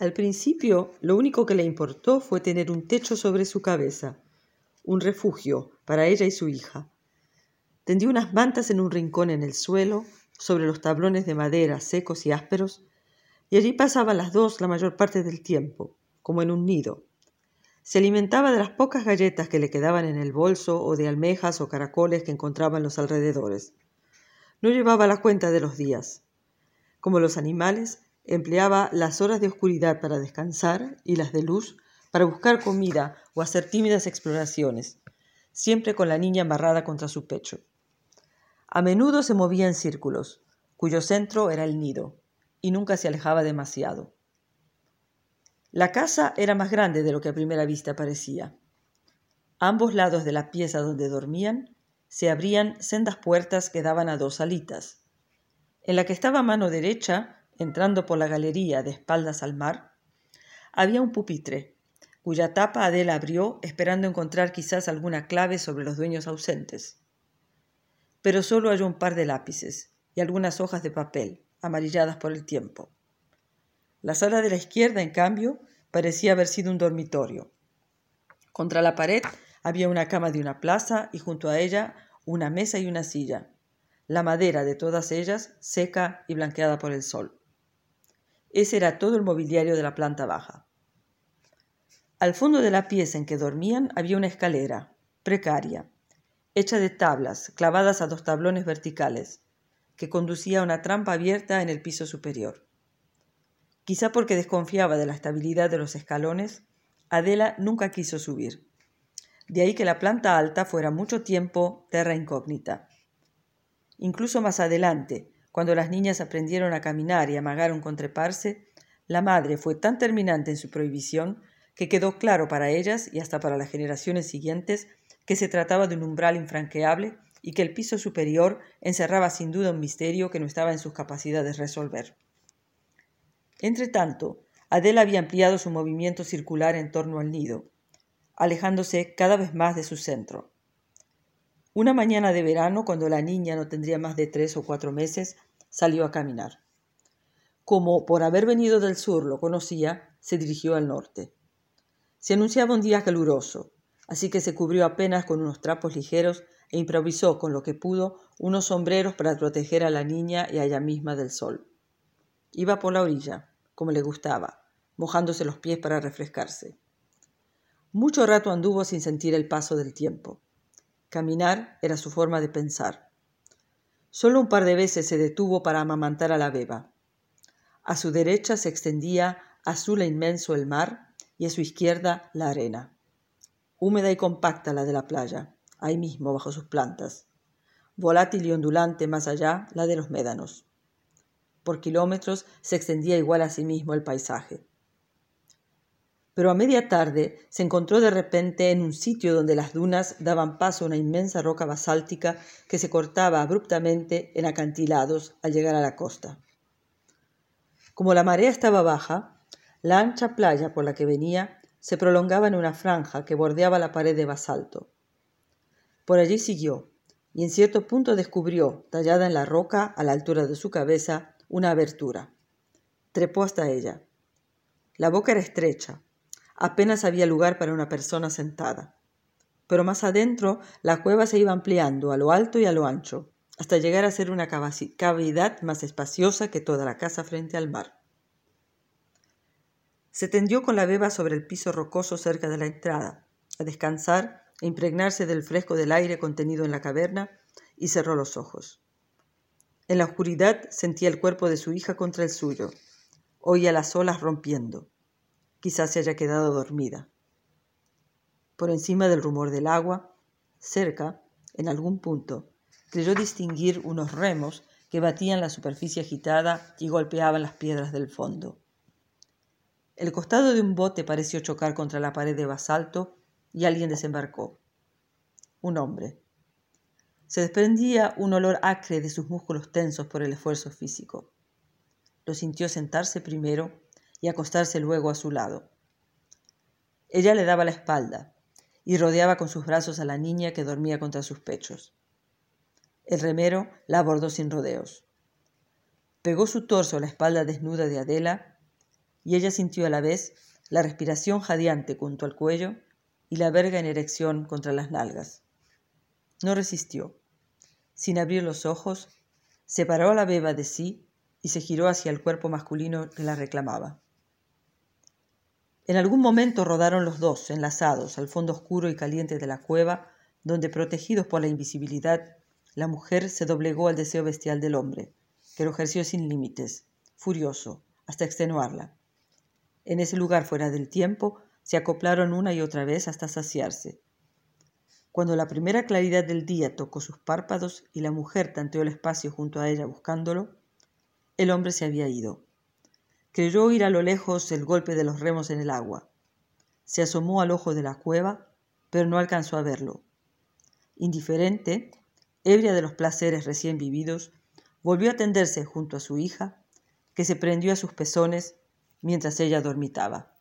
Al principio, lo único que le importó fue tener un techo sobre su cabeza, un refugio para ella y su hija. Tendió unas mantas en un rincón en el suelo, sobre los tablones de madera secos y ásperos, y allí pasaban las dos la mayor parte del tiempo, como en un nido. Se alimentaba de las pocas galletas que le quedaban en el bolso o de almejas o caracoles que encontraba en los alrededores. No llevaba la cuenta de los días. Como los animales, Empleaba las horas de oscuridad para descansar y las de luz para buscar comida o hacer tímidas exploraciones, siempre con la niña amarrada contra su pecho. A menudo se movía en círculos, cuyo centro era el nido, y nunca se alejaba demasiado. La casa era más grande de lo que a primera vista parecía. A ambos lados de la pieza donde dormían se abrían sendas puertas que daban a dos salitas. En la que estaba a mano derecha entrando por la galería de espaldas al mar, había un pupitre, cuya tapa Adela abrió esperando encontrar quizás alguna clave sobre los dueños ausentes. Pero solo halló un par de lápices y algunas hojas de papel, amarilladas por el tiempo. La sala de la izquierda, en cambio, parecía haber sido un dormitorio. Contra la pared había una cama de una plaza y junto a ella una mesa y una silla, la madera de todas ellas seca y blanqueada por el sol. Ese era todo el mobiliario de la planta baja. Al fondo de la pieza en que dormían había una escalera, precaria, hecha de tablas clavadas a dos tablones verticales, que conducía a una trampa abierta en el piso superior. Quizá porque desconfiaba de la estabilidad de los escalones, Adela nunca quiso subir. De ahí que la planta alta fuera mucho tiempo terra incógnita. Incluso más adelante, cuando las niñas aprendieron a caminar y amagaron con treparse, la madre fue tan terminante en su prohibición que quedó claro para ellas y hasta para las generaciones siguientes que se trataba de un umbral infranqueable y que el piso superior encerraba sin duda un misterio que no estaba en sus capacidades resolver. Entretanto, Adela había ampliado su movimiento circular en torno al nido, alejándose cada vez más de su centro. Una mañana de verano, cuando la niña no tendría más de tres o cuatro meses, salió a caminar. Como por haber venido del sur lo conocía, se dirigió al norte. Se anunciaba un día caluroso, así que se cubrió apenas con unos trapos ligeros e improvisó con lo que pudo unos sombreros para proteger a la niña y a ella misma del sol. Iba por la orilla, como le gustaba, mojándose los pies para refrescarse. Mucho rato anduvo sin sentir el paso del tiempo. Caminar era su forma de pensar. Solo un par de veces se detuvo para amamantar a la beba. A su derecha se extendía azul e inmenso el mar y a su izquierda la arena. Húmeda y compacta la de la playa, ahí mismo bajo sus plantas. Volátil y ondulante más allá la de los médanos. Por kilómetros se extendía igual a sí mismo el paisaje pero a media tarde se encontró de repente en un sitio donde las dunas daban paso a una inmensa roca basáltica que se cortaba abruptamente en acantilados al llegar a la costa. Como la marea estaba baja, la ancha playa por la que venía se prolongaba en una franja que bordeaba la pared de basalto. Por allí siguió, y en cierto punto descubrió, tallada en la roca a la altura de su cabeza, una abertura. Trepó hasta ella. La boca era estrecha, apenas había lugar para una persona sentada. Pero más adentro la cueva se iba ampliando a lo alto y a lo ancho, hasta llegar a ser una cavidad más espaciosa que toda la casa frente al mar. Se tendió con la beba sobre el piso rocoso cerca de la entrada, a descansar e impregnarse del fresco del aire contenido en la caverna, y cerró los ojos. En la oscuridad sentía el cuerpo de su hija contra el suyo, oía las olas rompiendo. Quizás se haya quedado dormida. Por encima del rumor del agua, cerca, en algún punto, creyó distinguir unos remos que batían la superficie agitada y golpeaban las piedras del fondo. El costado de un bote pareció chocar contra la pared de basalto y alguien desembarcó. Un hombre. Se desprendía un olor acre de sus músculos tensos por el esfuerzo físico. Lo sintió sentarse primero y acostarse luego a su lado. Ella le daba la espalda y rodeaba con sus brazos a la niña que dormía contra sus pechos. El remero la abordó sin rodeos. Pegó su torso a la espalda desnuda de Adela y ella sintió a la vez la respiración jadeante junto al cuello y la verga en erección contra las nalgas. No resistió. Sin abrir los ojos, separó a la beba de sí y se giró hacia el cuerpo masculino que la reclamaba. En algún momento rodaron los dos, enlazados, al fondo oscuro y caliente de la cueva, donde, protegidos por la invisibilidad, la mujer se doblegó al deseo bestial del hombre, que lo ejerció sin límites, furioso, hasta extenuarla. En ese lugar fuera del tiempo, se acoplaron una y otra vez hasta saciarse. Cuando la primera claridad del día tocó sus párpados y la mujer tanteó el espacio junto a ella buscándolo, el hombre se había ido. Creyó oír a lo lejos el golpe de los remos en el agua. Se asomó al ojo de la cueva, pero no alcanzó a verlo. Indiferente, ebria de los placeres recién vividos, volvió a tenderse junto a su hija, que se prendió a sus pezones mientras ella dormitaba.